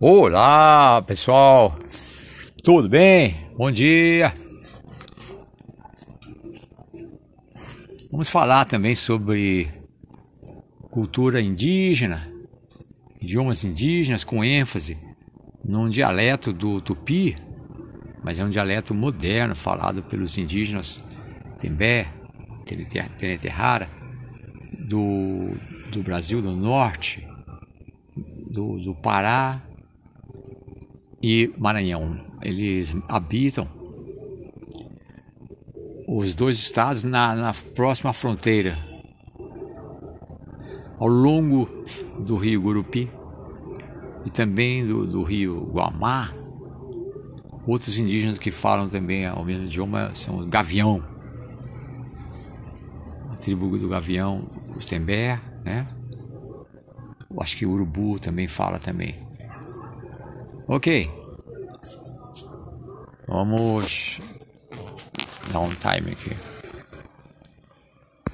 Olá, pessoal. Tudo bem? Bom dia. Vamos falar também sobre cultura indígena, idiomas indígenas com ênfase num dialeto do tupi, mas é um dialeto moderno falado pelos indígenas Tembé, Teneterrara, do, do Brasil do Norte, do, do Pará e Maranhão. Eles habitam os dois estados na, na próxima fronteira, ao longo do rio Gurupi e também do, do rio Guamá. Outros indígenas que falam também o mesmo idioma são o Gavião, a tribo do Gavião, os Tembé, né? Acho que o Urubu também fala também. Ok. Vamos dar um time aqui.